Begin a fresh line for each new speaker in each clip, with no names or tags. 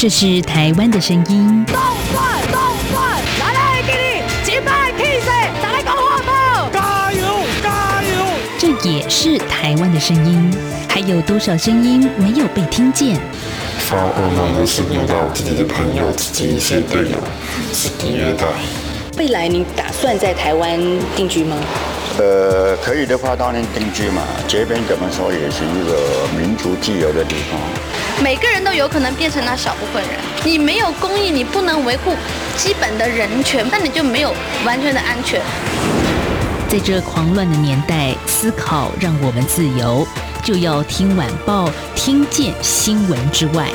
这是台湾的声音。
动转动转，来来给你击败 K C，再来搞活宝，
加油加油！
这也是台湾的声音。还有多少声音没有被听见？
发噩梦的是梦到自己的朋友、自己一些队友是虐待。
未来你打算在台湾定居吗？
呃，可以的话当然定居嘛。这边怎么说也是一个民族自由的地方。
每个人都有可能变成那小部分人。你没有公益，你不能维护基本的人权，那你就没有完全的安全。
在这狂乱的年代，思考让我们自由，就要听晚报，听见新闻之外。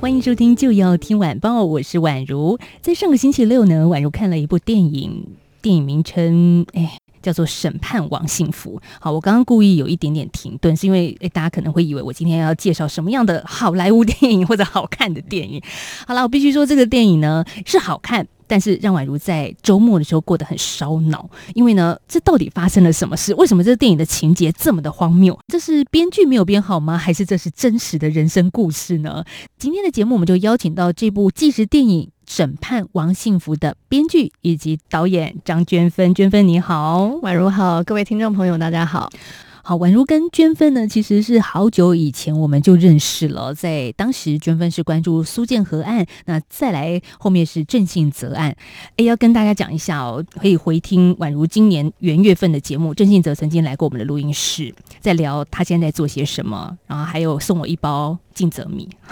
欢迎收听，就要听晚报，我是宛如。在上个星期六呢，宛如看了一部电影，电影名称哎叫做《审判王幸福》。好，我刚刚故意有一点点停顿，是因为哎大家可能会以为我今天要介绍什么样的好莱坞电影或者好看的电影。好了，我必须说这个电影呢是好看。但是让宛如在周末的时候过得很烧脑，因为呢，这到底发生了什么事？为什么这个电影的情节这么的荒谬？这是编剧没有编好吗？还是这是真实的人生故事呢？今天的节目我们就邀请到这部纪实电影《审判王幸福》的编剧以及导演张娟芬。娟芬你好，
宛如好，各位听众朋友大家好。
好，宛如跟娟芬呢，其实是好久以前我们就认识了。在当时，娟芬是关注苏建和案，那再来后面是郑信泽案。哎，要跟大家讲一下哦，可以回听宛如今年元月份的节目，郑信泽曾经来过我们的录音室，在聊他现在做些什么，然后还有送我一包。尽责米，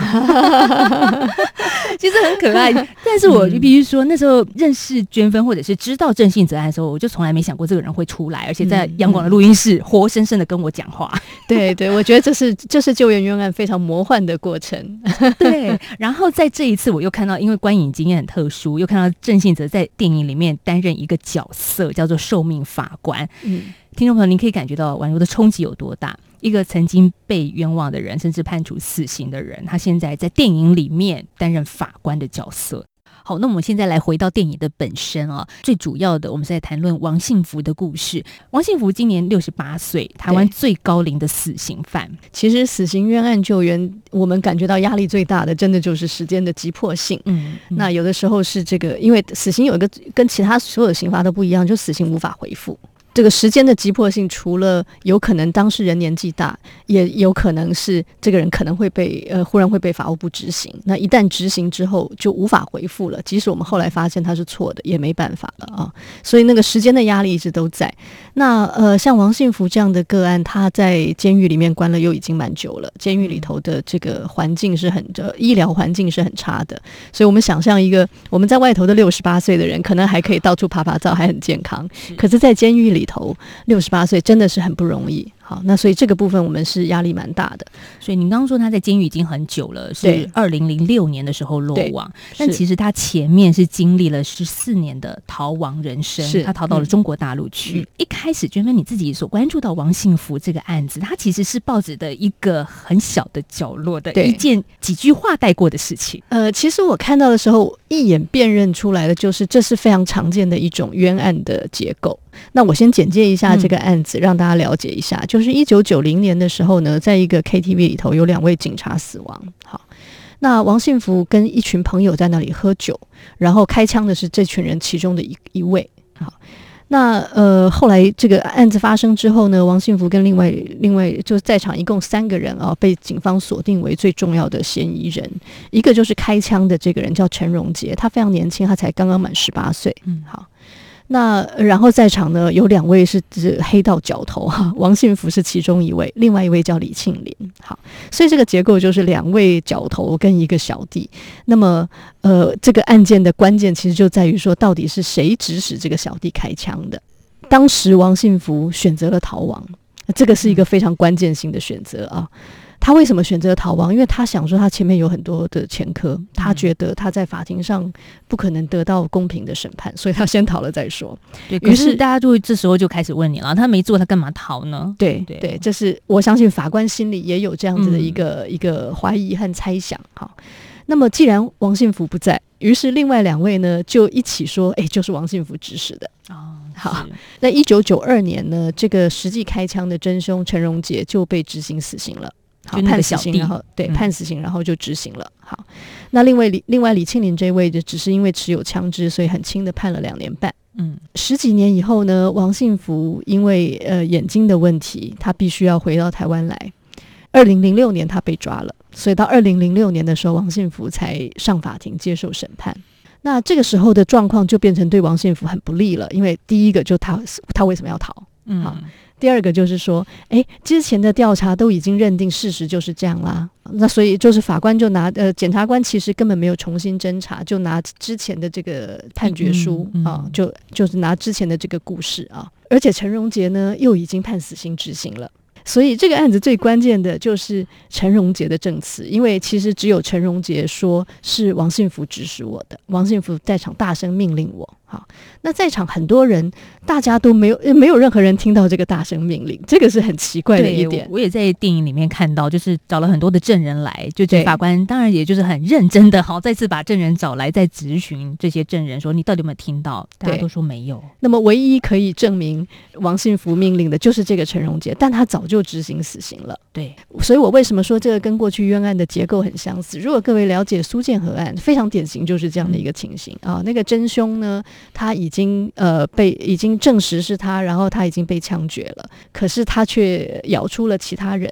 其实很可爱。但是我就必须说，那时候认识娟芬，或者是知道郑信泽案的时候，我就从来没想过这个人会出来，而且在阳光的录音室活生生的跟我讲话。
对对，我觉得这是这是救援冤案非常魔幻的过程。
对，然后在这一次，我又看到，因为观影经验很特殊，又看到郑信泽在电影里面担任一个角色，叫做受命法官。嗯，听众朋友，您可以感觉到宛如的冲击有多大？一个曾经被冤枉的人，甚至判处死刑的人，他现在在电影里面担任法官的角色。好，那我们现在来回到电影的本身啊，最主要的，我们是在谈论王幸福的故事。王幸福今年六十八岁，台湾最高龄的死刑犯。
其实死刑冤案救援，我们感觉到压力最大的，真的就是时间的急迫性。嗯，嗯，那有的时候是这个，因为死刑有一个跟其他所有的刑罚都不一样，就死刑无法回复。这个时间的急迫性，除了有可能当事人年纪大，也有可能是这个人可能会被呃忽然会被法务部执行。那一旦执行之后，就无法回复了。即使我们后来发现他是错的，也没办法了啊。所以那个时间的压力一直都在。那呃，像王信福这样的个案，他在监狱里面关了又已经蛮久了，监狱里头的这个环境是很这医疗环境是很差的。所以我们想象一个我们在外头的六十八岁的人，可能还可以到处爬爬照，还很健康。可是，在监狱里。里头六十八岁真的是很不容易。好，那所以这个部分我们是压力蛮大的。
所以您刚刚说他在监狱已经很久了，是二零零六年的时候落网，但其实他前面是经历了十四年的逃亡人生，是他逃到了中国大陆去。嗯、一开始，娟芬你自己所关注到王幸福这个案子，它其实是报纸的一个很小的角落的一件几句话带过的事情。
呃，其实我看到的时候，一眼辨认出来的就是这是非常常见的一种冤案的结构。那我先简介一下这个案子，嗯、让大家了解一下。就是一九九零年的时候呢，在一个 KTV 里头有两位警察死亡。好，那王信福跟一群朋友在那里喝酒，然后开枪的是这群人其中的一一位。好，那呃后来这个案子发生之后呢，王信福跟另外另外就在场一共三个人啊，被警方锁定为最重要的嫌疑人。一个就是开枪的这个人叫陈荣杰，他非常年轻，他才刚刚满十八岁。嗯，好。那然后在场呢，有两位是指黑道角头哈，王信福是其中一位，另外一位叫李庆林。好，所以这个结构就是两位角头跟一个小弟。那么呃，这个案件的关键其实就在于说，到底是谁指使这个小弟开枪的？当时王信福选择了逃亡，这个是一个非常关键性的选择啊。他为什么选择逃亡？因为他想说他前面有很多的前科，他觉得他在法庭上不可能得到公平的审判，所以他先逃了再说。
对，于是大家就这时候就开始问你了：他没做，他干嘛逃呢？
对对对，这是我相信法官心里也有这样子的一个、嗯、一个怀疑和猜想。好，那么既然王信福不在，于是另外两位呢就一起说，哎，就是王信福指使的。
哦，
好，那一九九二年呢，这个实际开枪的真凶陈荣杰就被执行死刑了。好，判死刑，然后对、嗯、判死刑，然后就执行了。好，那另外李另外李庆林这位就只是因为持有枪支，所以很轻的判了两年半。嗯，十几年以后呢，王信福因为呃眼睛的问题，他必须要回到台湾来。二零零六年他被抓了，所以到二零零六年的时候，王信福才上法庭接受审判。那这个时候的状况就变成对王信福很不利了，因为第一个就他他为什么要逃？嗯，好。第二个就是说，诶，之前的调查都已经认定事实就是这样啦，那所以就是法官就拿呃，检察官其实根本没有重新侦查，就拿之前的这个判决书、嗯嗯、啊，就就是拿之前的这个故事啊，而且陈荣杰呢又已经判死刑执行了。所以这个案子最关键的就是陈荣杰的证词，因为其实只有陈荣杰说是王信福指使我的，王信福在场大声命令我。好，那在场很多人，大家都没有没有任何人听到这个大声命令，这个是很奇怪的一点。
我也在电影里面看到，就是找了很多的证人来，就这法官当然也就是很认真的，好再次把证人找来，再质询这些证人说你到底有没有听到？大家都说没有。
那么唯一可以证明王信福命令的就是这个陈荣杰，但他早就执行死刑了。
对，
所以我为什么说这个跟过去冤案的结构很相似？如果各位了解苏建和案，非常典型就是这样的一个情形、嗯、啊。那个真凶呢，他已经呃被已经证实是他，然后他已经被枪决了，可是他却咬出了其他人。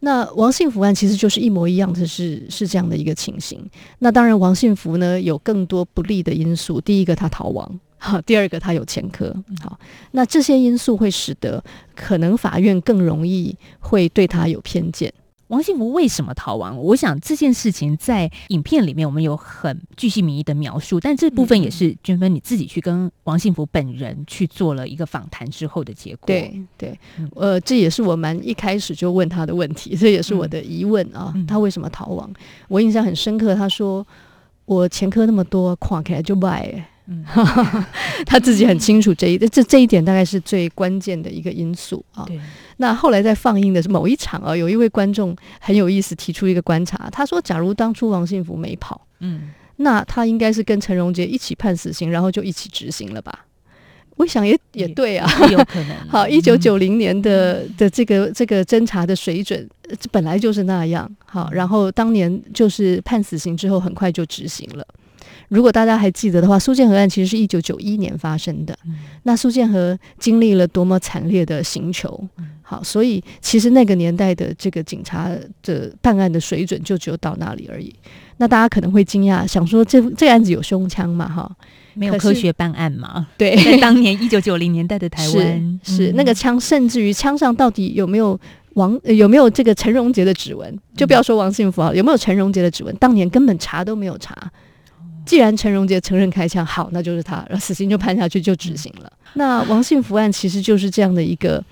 那王信福案其实就是一模一样的是是这样的一个情形。那当然，王信福呢有更多不利的因素。第一个，他逃亡。好，第二个他有前科，好，那这些因素会使得可能法院更容易会对他有偏见。
王信福为什么逃亡？我想这件事情在影片里面我们有很具细名义的描述，但这部分也是娟芬你自己去跟王信福本人去做了一个访谈之后的结果。
对对，呃，这也是我蛮一开始就问他的问题，这也是我的疑问啊，他为什么逃亡？我印象很深刻，他说我前科那么多，跨开来就拜。嗯，他自己很清楚这一这这一点大概是最关键的一个因素啊。对。那后来在放映的某一场啊，有一位观众很有意思，提出一个观察，他说：“假如当初王信福没跑，嗯，那他应该是跟陈荣杰一起判死刑，然后就一起执行了吧？”我想也也对啊，
有可能。
好，一九九零年的的这个这个侦查的水准本来就是那样。好，然后当年就是判死刑之后，很快就执行了。如果大家还记得的话，苏建和案其实是一九九一年发生的。嗯、那苏建和经历了多么惨烈的刑求，嗯、好，所以其实那个年代的这个警察的办案的水准就只有到那里而已。那大家可能会惊讶，想说这这个案子有胸腔嘛？哈，
没有科学办案嘛？
对，
在当年一九九零年代的台湾，
是，是、嗯、那个枪，甚至于枪上到底有没有王有没有这个陈荣杰的指纹？就不要说王信福啊，有没有陈荣杰的指纹？当年根本查都没有查。既然陈荣杰承认开枪，好，那就是他，然后死刑就判下去，就执行了。那王信福案其实就是这样的一个，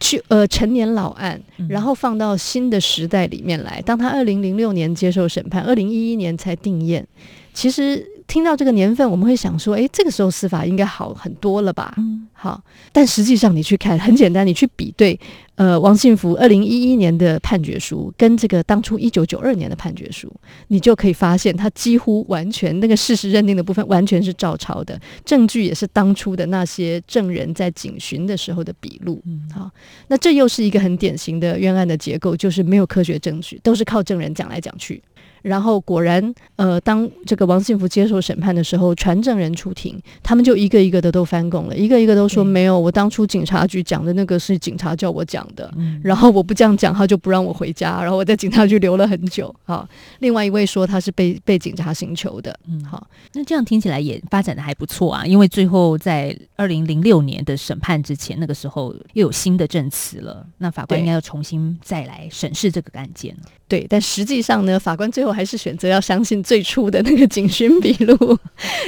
去呃陈年老案，然后放到新的时代里面来。当他二零零六年接受审判，二零一一年才定验，其实。听到这个年份，我们会想说，诶，这个时候司法应该好很多了吧？嗯，好。但实际上，你去看，很简单，你去比对，呃，王信福二零一一年的判决书跟这个当初一九九二年的判决书，你就可以发现，他几乎完全那个事实认定的部分完全是照抄的，证据也是当初的那些证人在警询的时候的笔录。嗯，好。那这又是一个很典型的冤案的结构，就是没有科学证据，都是靠证人讲来讲去。然后果然，呃，当这个王信福接受审判的时候，传证人出庭，他们就一个一个的都翻供了，一个一个都说没有，我当初警察局讲的那个是警察叫我讲的，嗯、然后我不这样讲，他就不让我回家，然后我在警察局留了很久。好，另外一位说他是被被警察刑求的。嗯，好，
那这样听起来也发展的还不错啊，因为最后在二零零六年的审判之前，那个时候又有新的证词了，那法官应该要重新再来审视这个案件了。
对，但实际上呢，法官最后还是选择要相信最初的那个警询笔录，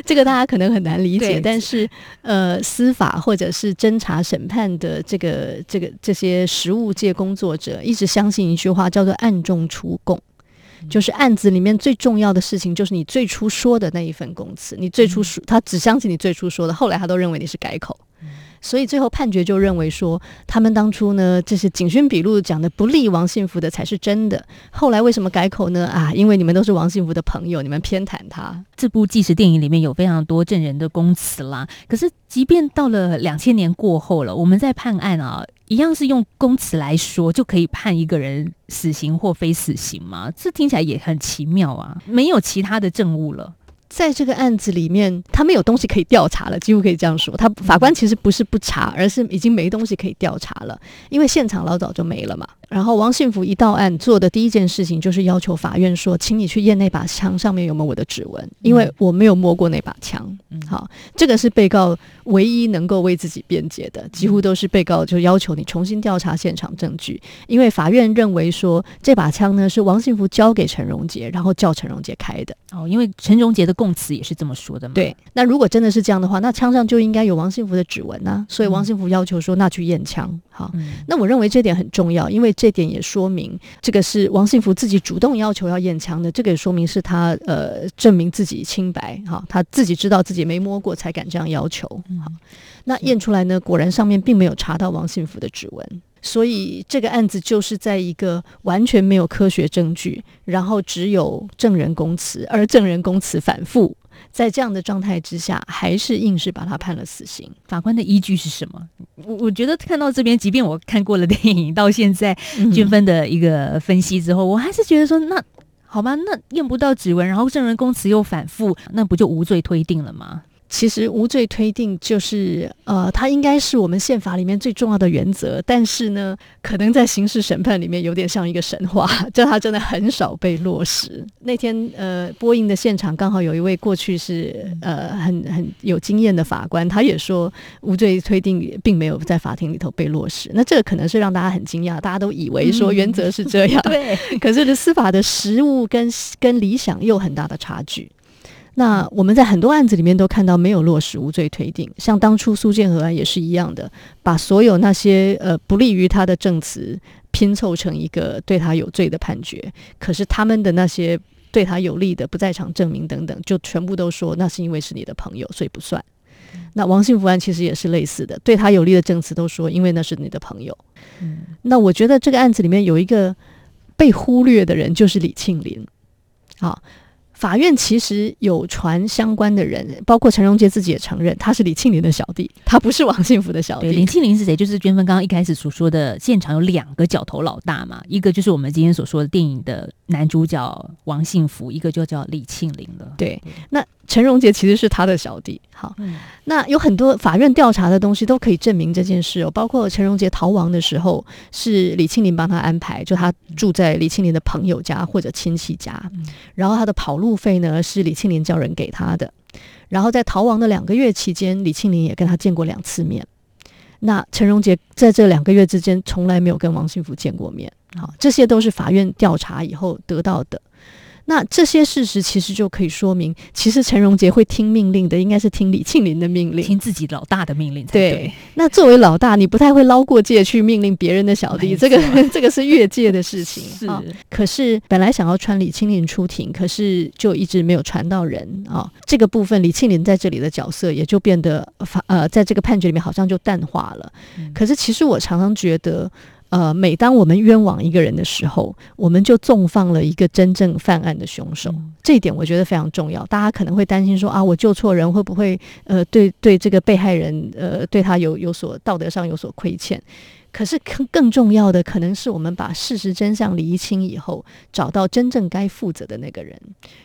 这个大家可能很难理解。但是，呃，司法或者是侦查审判的这个这个这些实务界工作者，一直相信一句话，叫做“暗中出供”，就是案子里面最重要的事情，就是你最初说的那一份供词，你最初说，他只相信你最初说的，后来他都认为你是改口。所以最后判决就认为说，他们当初呢，这是警讯笔录讲的不利王信福的才是真的。后来为什么改口呢？啊，因为你们都是王信福的朋友，你们偏袒他。
这部纪实电影里面有非常多证人的供词啦。可是，即便到了两千年过后了，我们在判案啊，一样是用供词来说就可以判一个人死刑或非死刑吗？这听起来也很奇妙啊，没有其他的证物了。
在这个案子里面，他没有东西可以调查了，几乎可以这样说。他法官其实不是不查，而是已经没东西可以调查了，因为现场老早就没了嘛。然后王信福一到案做的第一件事情就是要求法院说，请你去验那把枪上面有没有我的指纹，因为我没有摸过那把枪。好，这个是被告唯一能够为自己辩解的，几乎都是被告就要求你重新调查现场证据，因为法院认为说这把枪呢是王信福交给陈荣杰，然后叫陈荣杰开的。
哦，因为陈荣杰的供词也是这么说的嘛。
对，那如果真的是这样的话，那枪上就应该有王信福的指纹啊，所以王信福要求说，那去验枪。好，那我认为这点很重要，因为这点也说明这个是王信福自己主动要求要验枪的，这个也说明是他呃证明自己清白哈，他自己知道自己没摸过才敢这样要求。好，那验出来呢，果然上面并没有查到王信福的指纹，所以这个案子就是在一个完全没有科学证据，然后只有证人供词，而证人供词反复。在这样的状态之下，还是硬是把他判了死刑。
法官的依据是什么？我我觉得看到这边，即便我看过了电影，到现在均分的一个分析之后，嗯、我还是觉得说，那好吧，那验不到指纹，然后证人供词又反复，那不就无罪推定了吗？
其实无罪推定就是，呃，它应该是我们宪法里面最重要的原则，但是呢，可能在刑事审判里面有点像一个神话，就它真的很少被落实。那天，呃，播映的现场刚好有一位过去是呃很很有经验的法官，他也说无罪推定并没有在法庭里头被落实。那这个可能是让大家很惊讶，大家都以为说原则是这样，嗯、对，可是这司法的实务跟跟理想又有很大的差距。那我们在很多案子里面都看到没有落实无罪推定，像当初苏建和案也是一样的，把所有那些呃不利于他的证词拼凑成一个对他有罪的判决，可是他们的那些对他有利的不在场证明等等，就全部都说那是因为是你的朋友，所以不算。那王幸福案其实也是类似的，对他有利的证词都说因为那是你的朋友。嗯，那我觉得这个案子里面有一个被忽略的人，就是李庆林。好。法院其实有传相关的人，包括陈荣杰自己也承认，他是李庆林的小弟，他不是王幸福的小弟。
李庆林是谁？就是娟芬刚刚一开始所说的，现场有两个角头老大嘛，一个就是我们今天所说的电影的男主角王幸福，一个就叫李庆林了。
对，那。陈荣杰其实是他的小弟，好，嗯、那有很多法院调查的东西都可以证明这件事哦，包括陈荣杰逃亡的时候是李庆林帮他安排，就他住在李庆林的朋友家或者亲戚家，嗯、然后他的跑路费呢是李庆林叫人给他的，然后在逃亡的两个月期间，李庆林也跟他见过两次面，那陈荣杰在这两个月之间从来没有跟王幸福见过面，好，这些都是法院调查以后得到的。那这些事实其实就可以说明，其实陈荣杰会听命令的，应该是听李庆林的命令，
听自己老大的命令才对。
对，那作为老大，你不太会捞过界去命令别人的小弟，这个这个是越界的事情。是、哦，可是本来想要传李庆林出庭，可是就一直没有传到人啊、哦。这个部分，李庆林在这里的角色也就变得法呃，在这个判决里面好像就淡化了。嗯、可是其实我常常觉得。呃，每当我们冤枉一个人的时候，我们就纵放了一个真正犯案的凶手。嗯、这一点我觉得非常重要。大家可能会担心说啊，我救错人会不会呃，对对这个被害人呃，对他有有所道德上有所亏欠？可是更更重要的，可能是我们把事实真相厘清以后，找到真正该负责的那个人。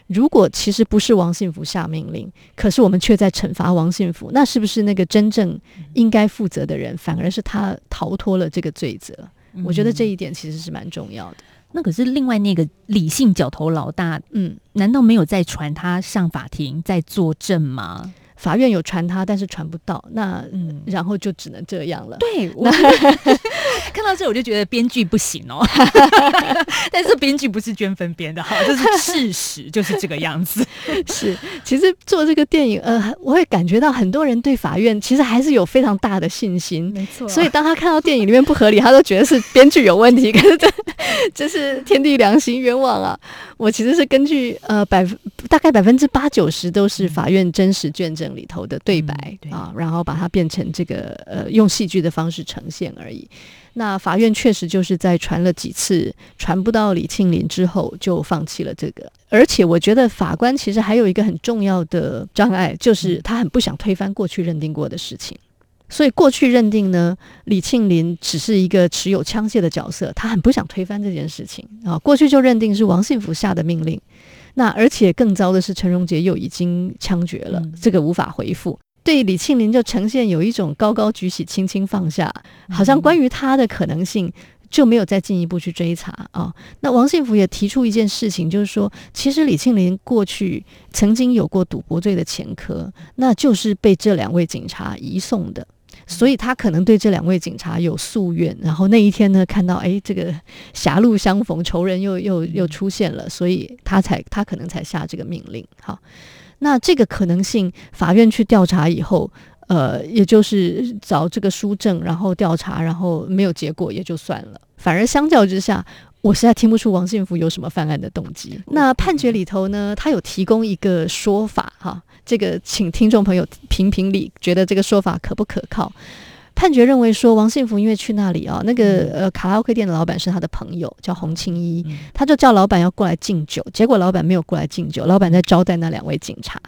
如果其实不是王信福下命令，可是我们却在惩罚王信福，那是不是那个真正应该负责的人，反而是他逃脱了这个罪责？我觉得这一点其实是蛮重要的。嗯，
那可是另外那个理性角头老大，嗯，难道没有在传他上法庭在作证吗？
法院有传他，但是传不到。那嗯，然后就只能这样了。
对，
我
看到这我就觉得编剧不行哦，但是编剧不是捐分编的哈，这是事实，就是这个样子。
是，其实做这个电影，呃，我会感觉到很多人对法院其实还是有非常大的信心，
没错。
所以当他看到电影里面不合理，他都觉得是编剧有问题。可是这这是天地良心，冤枉啊！我其实是根据呃百分大概百分之八九十都是法院真实卷证里头的对白、啊，然后把它变成这个呃用戏剧的方式呈现而已。那法院确实就是在传了几次传不到李庆林之后，就放弃了这个。而且我觉得法官其实还有一个很重要的障碍，就是他很不想推翻过去认定过的事情。所以过去认定呢，李庆林只是一个持有枪械的角色，他很不想推翻这件事情啊。过去就认定是王信福下的命令。那而且更糟的是，陈荣杰又已经枪决了，这个无法回复。对李庆林就呈现有一种高高举起，轻轻放下，好像关于他的可能性就没有再进一步去追查啊。那王信福也提出一件事情，就是说，其实李庆林过去曾经有过赌博罪的前科，那就是被这两位警察移送的，所以他可能对这两位警察有夙愿。然后那一天呢，看到哎，这个狭路相逢，仇人又又又出现了，所以他才他可能才下这个命令。好。那这个可能性，法院去调查以后，呃，也就是找这个书证，然后调查，然后没有结果也就算了。反而相较之下，我实在听不出王信福有什么犯案的动机。那判决里头呢，他有提供一个说法，哈，这个请听众朋友评评理，觉得这个说法可不可靠？判决认为说，王信福因为去那里啊，那个呃卡拉 OK 店的老板是他的朋友，叫洪青一，他就叫老板要过来敬酒，结果老板没有过来敬酒，老板在招待那两位警察，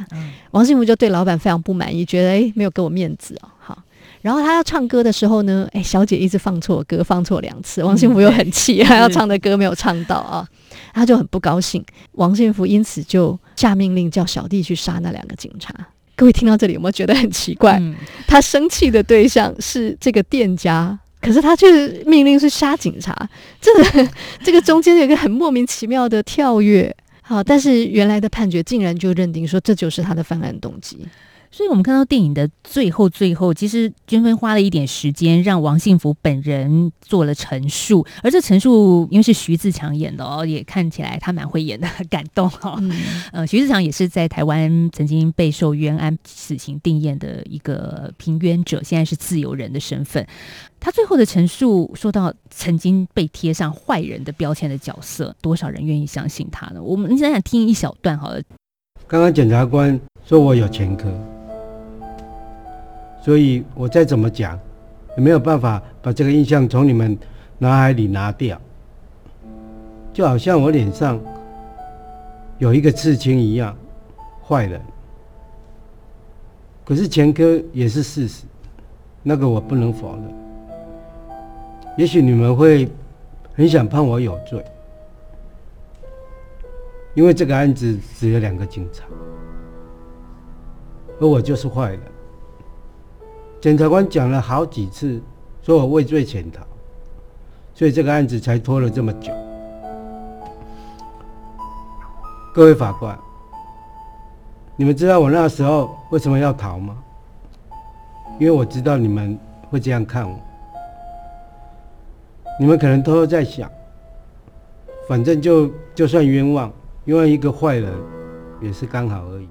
王信福就对老板非常不满意，觉得诶没有给我面子哦，好，然后他要唱歌的时候呢，诶小姐一直放错歌，放错两次，王幸福又很气，他要唱的歌没有唱到啊，他就很不高兴，王幸福因此就下命令叫小弟去杀那两个警察。各位听到这里有没有觉得很奇怪？嗯、他生气的对象是这个店家，可是他却命令是杀警察，这个 这个中间有一个很莫名其妙的跳跃。好，但是原来的判决竟然就认定说这就是他的犯案动机。
所以，我们看到电影的最后，最后其实娟芬花了一点时间，让王幸福本人做了陈述。而这陈述，因为是徐自强演的哦，也看起来他蛮会演的，很感动哈、哦。嗯，呃，徐自强也是在台湾曾经备受冤案死刑定谳的一个平冤者，现在是自由人的身份。他最后的陈述说到，曾经被贴上坏人的标签的角色，多少人愿意相信他呢？我们想想听一小段好了。
刚刚检察官说我有前科。所以我再怎么讲，也没有办法把这个印象从你们脑海里拿掉，就好像我脸上有一个刺青一样，坏了。可是前科也是事实，那个我不能否认。也许你们会很想判我有罪，因为这个案子只有两个警察，而我就是坏人。检察官讲了好几次，说我畏罪潜逃，所以这个案子才拖了这么久。各位法官，你们知道我那时候为什么要逃吗？因为我知道你们会这样看我。你们可能偷偷在想，反正就就算冤枉，冤枉一个坏人也是刚好而已。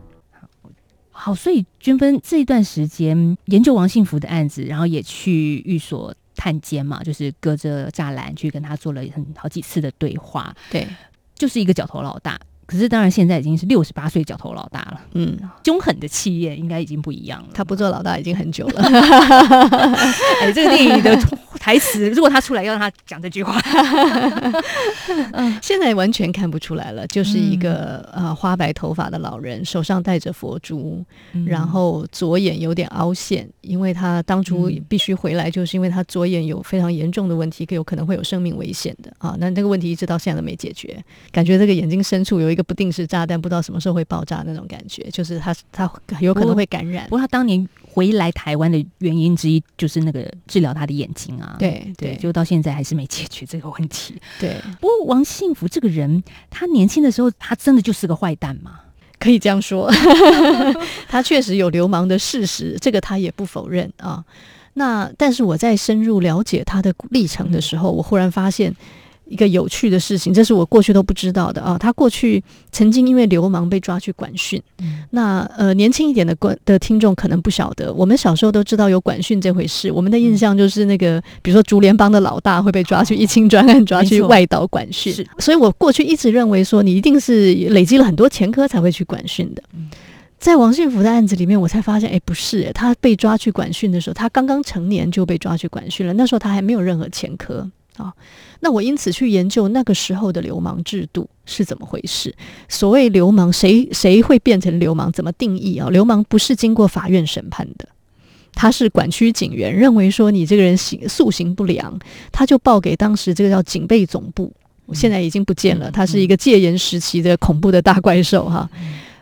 好，所以均分这一段时间研究王幸福的案子，然后也去寓所探监嘛，就是隔着栅栏去跟他做了很好几次的对话。
对，
就是一个角头老大。可是当然现在已经是六十八岁角头老大了。嗯，凶狠的气焰应该已经不一样了。
他不做老大已经很久了。
哎，这个电影的台词，如果他出来要让他讲这句话，
嗯，现在完全看不出来了，就是一个呃花白头发的老人，手上戴着佛珠，嗯、然后左眼有点凹陷，因为他当初必须回来，就是因为他左眼有非常严重的问题，有可能会有生命危险的啊。那这个问题一直到现在都没解决，感觉这个眼睛深处有一个不定时炸弹，不知道什么时候会爆炸那种感觉，就是他他有可能会感染。
不过，他当年回来台湾的原因之一就是那个治疗他的眼睛啊。
对对，
对，就到现在还是没解决这个问题。
对，
不过王幸福这个人，他年轻的时候，他真的就是个坏蛋吗？
可以这样说，他确实有流氓的事实，这个他也不否认啊。那但是我在深入了解他的历程的时候，我忽然发现。一个有趣的事情，这是我过去都不知道的啊！他过去曾经因为流氓被抓去管训。嗯、那呃，年轻一点的观的听众可能不晓得，我们小时候都知道有管训这回事。我们的印象就是那个，嗯、比如说竹联帮的老大会被抓去一清专案，抓去外岛管训。所以我过去一直认为说，你一定是累积了很多前科才会去管训的。嗯、在王信福的案子里面，我才发现，哎，不是，他被抓去管训的时候，他刚刚成年就被抓去管训了。那时候他还没有任何前科。啊，那我因此去研究那个时候的流氓制度是怎么回事。所谓流氓，谁谁会变成流氓？怎么定义啊？流氓不是经过法院审判的，他是管区警员认为说你这个人行素行不良，他就报给当时这个叫警备总部，现在已经不见了，他是一个戒严时期的恐怖的大怪兽哈。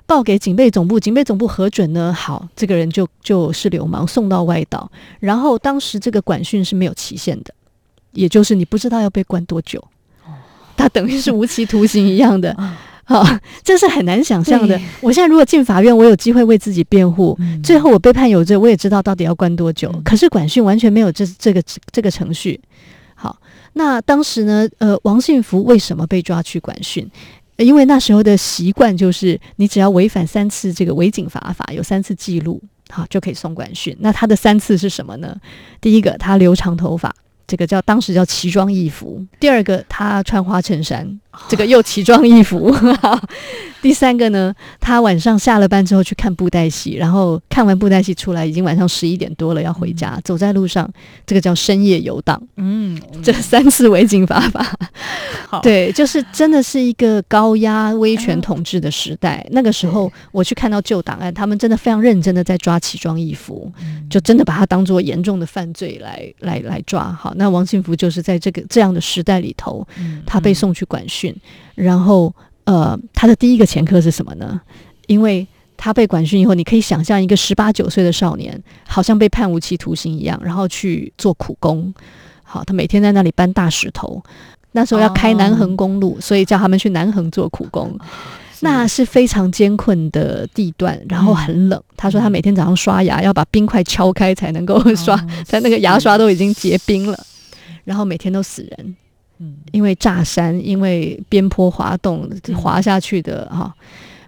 报给警备总部，警备总部核准呢，好，这个人就就是流氓，送到外岛。然后当时这个管训是没有期限的。也就是你不知道要被关多久，他等于是无期徒刑一样的，好，这是很难想象的。我现在如果进法院，我有机会为自己辩护，最后我被判有罪，我也知道到底要关多久。可是管训完全没有这这个这个程序。好，那当时呢，呃，王信福为什么被抓去管训？因为那时候的习惯就是，你只要违反三次这个违警罚法，有三次记录，好就可以送管训。那他的三次是什么呢？第一个，他留长头发。这个叫当时叫奇装异服。第二个，他穿花衬衫，这个又奇装异服。第三个呢，他晚上下了班之后去看布袋戏，然后看完布袋戏出来，已经晚上十一点多了，要回家。嗯、走在路上，这个叫深夜游荡。嗯，这三次违警罚法，好对，就是真的是一个高压威权统治的时代。嗯、那个时候，我去看到旧档案，他们真的非常认真的在抓奇装异服，嗯、就真的把它当做严重的犯罪来来来抓。好，那王幸福就是在这个这样的时代里头，嗯、他被送去管训，嗯、然后。呃，他的第一个前科是什么呢？因为他被管训以后，你可以想象一个十八九岁的少年，好像被判无期徒刑一样，然后去做苦工。好，他每天在那里搬大石头。那时候要开南横公路，哦、所以叫他们去南横做苦工。那是非常艰困的地段，然后很冷。嗯、他说他每天早上刷牙要把冰块敲开才能够 刷，他、哦、那个牙刷都已经结冰了，然后每天都死人。嗯，因为炸山，因为边坡滑动滑下去的哈、哦，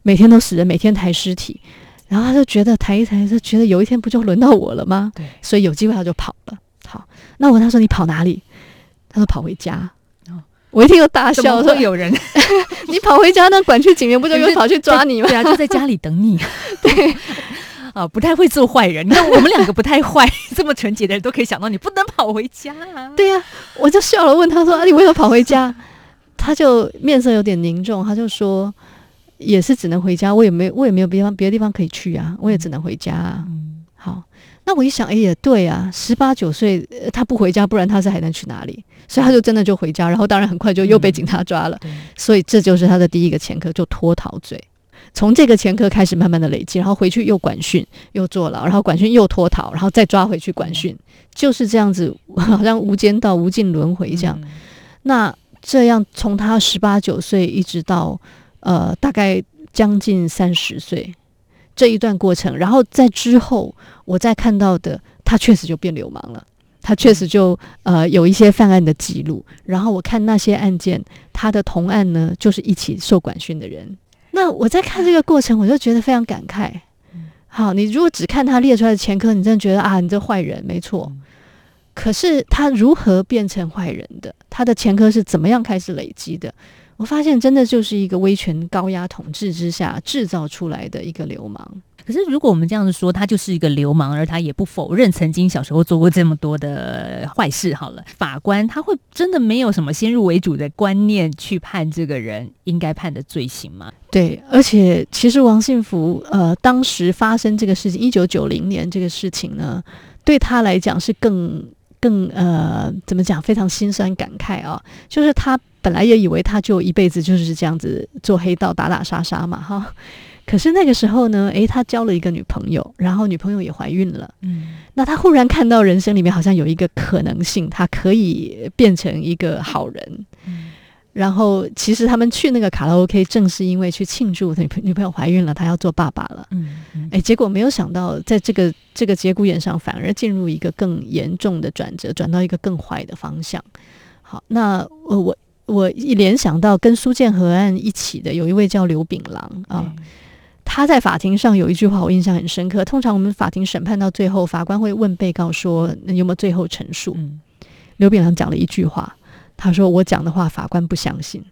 每天都死人，每天抬尸体，然后他就觉得抬一抬，他觉得有一天不就轮到我了吗？对，所以有机会他就跑了。好，那我问他说：“你跑哪里？”他说：“跑回家。”哦，我一听就大笑，说：“有人，你跑回家，那管区警员不就又跑去抓你吗？
对啊，就在家里等你。”
对。
啊，不太会做坏人。你看我们两个不太坏，这么纯洁的人都可以想到你不能跑回家啊。
对呀、啊，我就笑了，问他说：“啊，你为什么跑回家？”他就面色有点凝重，他就说：“也是只能回家，我也没，我也没有别地方别的地方可以去啊，我也只能回家啊。嗯”好，那我一想，哎也，对啊，十八九岁他不回家，不然他是还能去哪里？所以他就真的就回家，然后当然很快就又被警察抓了。嗯、所以这就是他的第一个前科，就脱逃罪。从这个前科开始，慢慢的累积，然后回去又管训，又坐牢，然后管训又脱逃，然后再抓回去管训，就是这样子，好像无间道、无尽轮回这样。嗯、那这样从他十八九岁一直到呃大概将近三十岁这一段过程，然后在之后我再看到的，他确实就变流氓了，他确实就呃有一些犯案的记录，然后我看那些案件，他的同案呢就是一起受管训的人。那我在看这个过程，我就觉得非常感慨。好，你如果只看他列出来的前科，你真的觉得啊，你这坏人没错。可是他如何变成坏人的？他的前科是怎么样开始累积的？我发现真的就是一个威权高压统治之下制造出来的一个流氓。
可是，如果我们这样子说，他就是一个流氓，而他也不否认曾经小时候做过这么多的坏事。好了，法官他会真的没有什么先入为主的观念去判这个人应该判的罪行吗？
对，而且其实王信福呃，当时发生这个事情，一九九零年这个事情呢，对他来讲是更更呃，怎么讲？非常心酸感慨啊，就是他本来也以为他就一辈子就是这样子做黑道打打杀杀嘛，哈。可是那个时候呢，诶，他交了一个女朋友，然后女朋友也怀孕了。嗯，那他忽然看到人生里面好像有一个可能性，他可以变成一个好人。嗯，然后其实他们去那个卡拉 OK，正是因为去庆祝他女女朋友怀孕了，他要做爸爸了。嗯，哎、嗯，结果没有想到，在这个这个节骨眼上，反而进入一个更严重的转折，转到一个更坏的方向。好，那我我我一联想到跟苏建和案一起的，有一位叫刘炳郎啊，嗯、他在法庭上有一句话我印象很深刻。通常我们法庭审判到最后，法官会问被告说：“有没有最后陈述？”嗯，刘炳良讲了一句话。他说：“我讲的话，法官不相信。”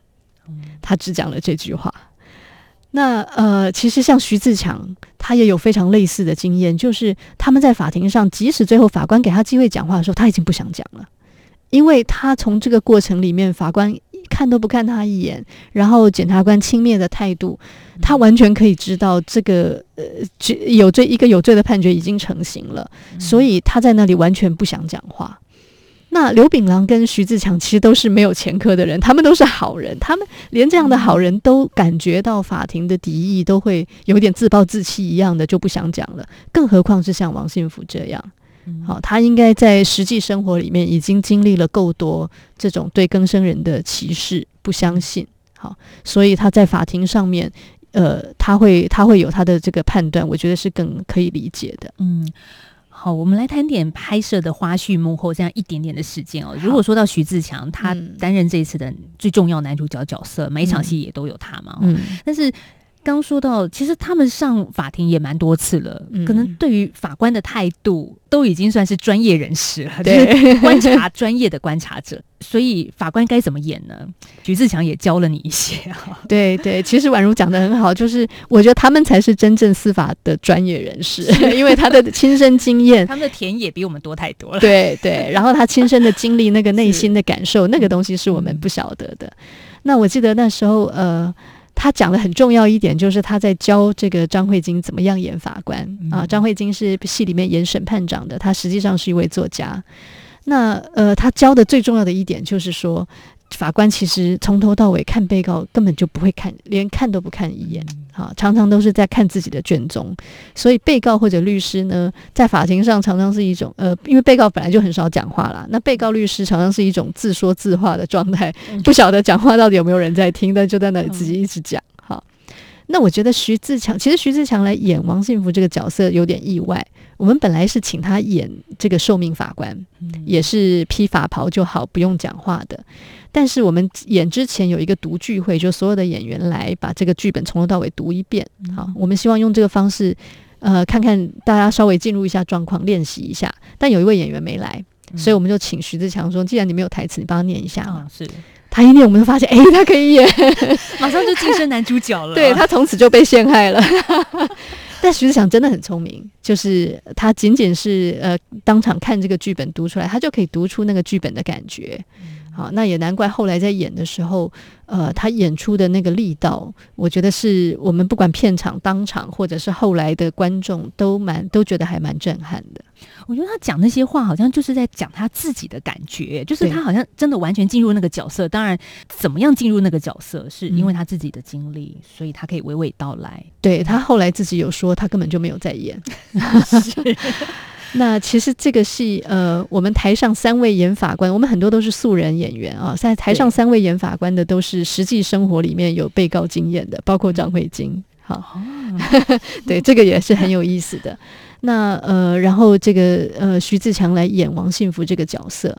他只讲了这句话。那呃，其实像徐自强，他也有非常类似的经验，就是他们在法庭上，即使最后法官给他机会讲话的时候，他已经不想讲了，因为他从这个过程里面，法官看都不看他一眼，然后检察官轻蔑的态度，他完全可以知道这个呃，有罪一个有罪的判决已经成型了，所以他在那里完全不想讲话。那刘炳郎跟徐自强其实都是没有前科的人，他们都是好人，他们连这样的好人都感觉到法庭的敌意，都会有点自暴自弃一样的，就不想讲了。更何况是像王信福这样，好，他应该在实际生活里面已经经历了够多这种对更生人的歧视、不相信，好，所以他在法庭上面，呃，他会他会有他的这个判断，我觉得是更可以理解的，嗯。
好，我们来谈点拍摄的花絮幕后这样一点点的时间哦。如果说到徐自强，他担任这一次的最重要男主角角色，每一场戏也都有他嘛。嗯，但是。刚说到，其实他们上法庭也蛮多次了，嗯、可能对于法官的态度都已经算是专业人士了，对，观察专业的观察者。所以法官该怎么演呢？徐自强也教了你一些啊。
对对，其实宛如讲的很好，就是我觉得他们才是真正司法的专业人士，因为他的亲身经验，
他们的田野比我们多太多了。
对对，然后他亲身的经历，那个内心的感受，那个东西是我们不晓得的。那我记得那时候，呃。他讲的很重要一点，就是他在教这个张慧晶怎么样演法官、嗯、啊。张慧晶是戏里面演审判长的，他实际上是一位作家。那呃，他教的最重要的一点就是说，法官其实从头到尾看被告根本就不会看，连看都不看一眼，啊，常常都是在看自己的卷宗。所以被告或者律师呢，在法庭上常常是一种呃，因为被告本来就很少讲话啦，那被告律师常常是一种自说自话的状态，不晓得讲话到底有没有人在听，但就在那里自己一直讲。好，那我觉得徐自强，其实徐自强来演王幸福这个角色有点意外。我们本来是请他演这个受命法官，也是披法袍就好，不用讲话的。但是我们演之前有一个读剧会，就所有的演员来把这个剧本从头到尾读一遍。好，我们希望用这个方式，呃，看看大家稍微进入一下状况，练习一下。但有一位演员没来，所以我们就请徐志强说：“既然你没有台词，你帮他念一下。”啊，是。他一念，我们就发现，哎，他可以演，
马上就晋升男主角了。
对，他从此就被陷害了。但徐志祥真的很聪明，就是他仅仅是呃当场看这个剧本读出来，他就可以读出那个剧本的感觉。好，那也难怪后来在演的时候，呃，他演出的那个力道，我觉得是我们不管片场、当场，或者是后来的观众都蛮都觉得还蛮震撼的。
我觉得他讲那些话，好像就是在讲他自己的感觉，就是他好像真的完全进入那个角色。当然，怎么样进入那个角色，是因为他自己的经历，嗯、所以他可以娓娓道来。
对，他后来自己有说，他根本就没有在演。是那其实这个戏，呃，我们台上三位演法官，我们很多都是素人演员啊。在台上三位演法官的都是实际生活里面有被告经验的，包括张慧晶。好，哦、对，这个也是很有意思的。那呃，然后这个呃，徐自强来演王幸福这个角色。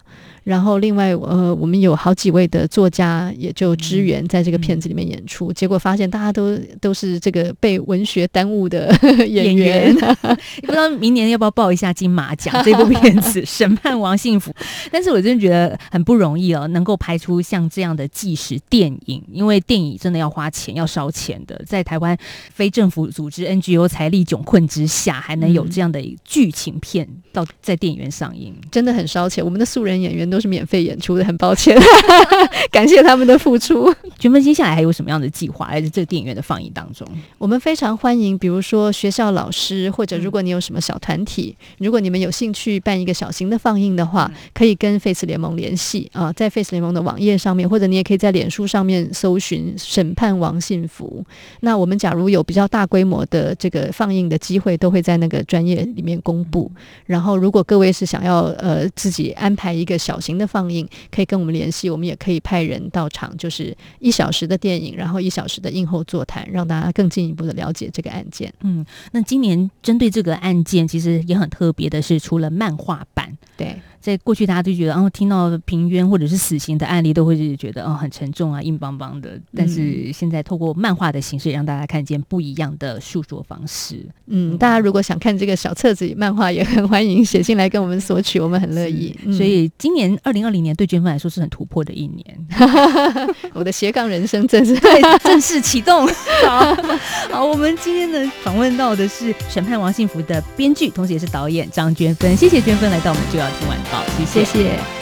然后，另外，呃，我们有好几位的作家也就支援在这个片子里面演出，嗯、结果发现大家都都是这个被文学耽误的演员，
不知道明年要不要报一下金马奖这部片子《审判王幸福》。但是我真的觉得很不容易哦，能够拍出像这样的纪实电影，因为电影真的要花钱，要烧钱的。在台湾非政府组织 NGO 财力窘困之下，还能有这样的剧情片到在电影院上映，
真的很烧钱。我们的素人演员都。都是免费演出的，很抱歉，感谢他们的付出。
觉得接下来还有什么样的计划？在这个电影院的放映当中，
我们非常欢迎，比如说学校老师，或者如果你有什么小团体，嗯、如果你们有兴趣办一个小型的放映的话，嗯、可以跟 Face 联盟联系啊，在 Face 联盟的网页上面，或者你也可以在脸书上面搜寻“审判王幸福”。那我们假如有比较大规模的这个放映的机会，都会在那个专业里面公布。然后，如果各位是想要呃自己安排一个小型的放映，可以跟我们联系，我们也可以派人到场，就是一小时的电影，然后一小时的映后座谈，让大家更进一步的了解这个案件。
嗯，那今年针对这个案件，其实也很特别的是，除了漫画版。
对。
在过去，大家都觉得，然后听到平冤或者是死刑的案例，都会是觉得，哦，很沉重啊，硬邦邦的。但是现在透过漫画的形式，让大家看见不一样的诉说方式。
嗯，大家如果想看这个小册子漫画，也很欢迎写信来跟我们索取，我们很乐意。
所以今年二零二零年对娟芬来说是很突破的一年，
我的斜杠人生正式
对正式启动。好，好，我们今天呢访问到的是《审判王幸福》的编剧，同时也是导演张娟芬。谢谢娟芬来到我们就要听晚报。好，谢谢。